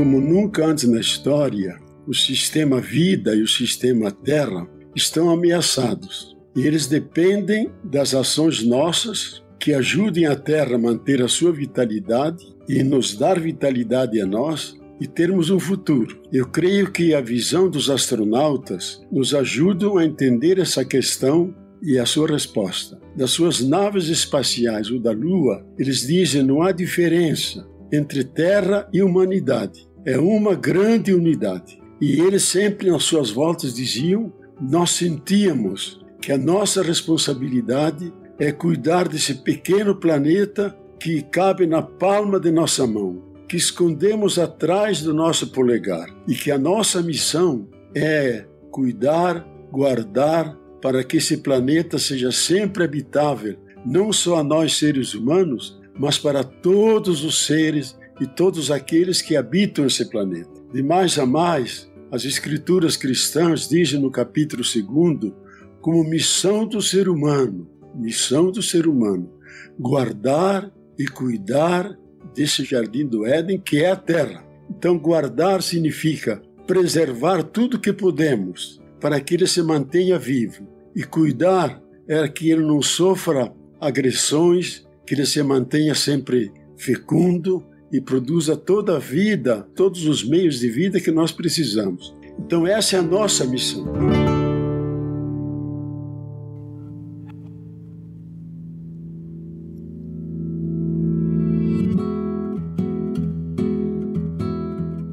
como nunca antes na história, o sistema vida e o sistema terra estão ameaçados. E eles dependem das ações nossas que ajudem a terra a manter a sua vitalidade e nos dar vitalidade a nós e termos um futuro. Eu creio que a visão dos astronautas nos ajuda a entender essa questão e a sua resposta. Das suas naves espaciais ou da Lua, eles dizem não há diferença entre Terra e humanidade. É uma grande unidade. E eles sempre nas suas voltas diziam: nós sentíamos que a nossa responsabilidade é cuidar desse pequeno planeta que cabe na palma de nossa mão, que escondemos atrás do nosso polegar, e que a nossa missão é cuidar, guardar, para que esse planeta seja sempre habitável, não só a nós seres humanos, mas para todos os seres e todos aqueles que habitam esse planeta. De mais a mais, as Escrituras cristãs dizem no capítulo 2, como missão do ser humano, missão do ser humano, guardar e cuidar desse jardim do Éden que é a terra. Então, guardar significa preservar tudo que podemos para que ele se mantenha vivo. E cuidar é que ele não sofra agressões, que ele se mantenha sempre fecundo, e produza toda a vida, todos os meios de vida que nós precisamos. Então, essa é a nossa missão.